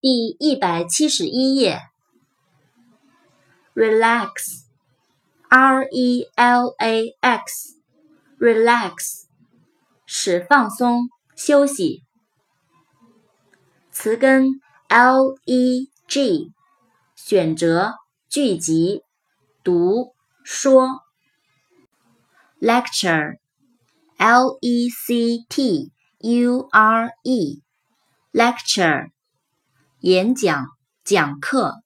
第一百七十一页。Relax，R E L A X，relax，使放松、休息。词根 L E G，选择聚集读说。Lecture，L E C T U R E，lecture。演讲、讲课。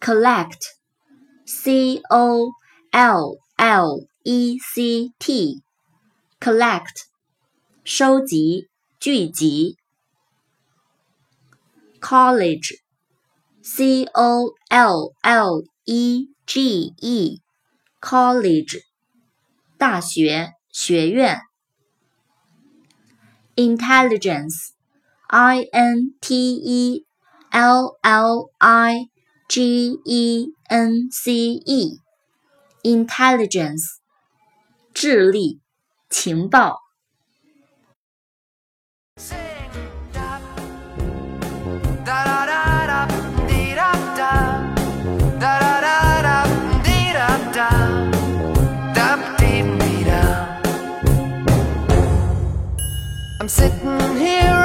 collect，c o l l e c t，collect，收集、聚集。college，c o l l e g e，college，大学、学院。intelligence。I N T E L L I G E N C E，intelligence，智力、情报。I'm sitting here,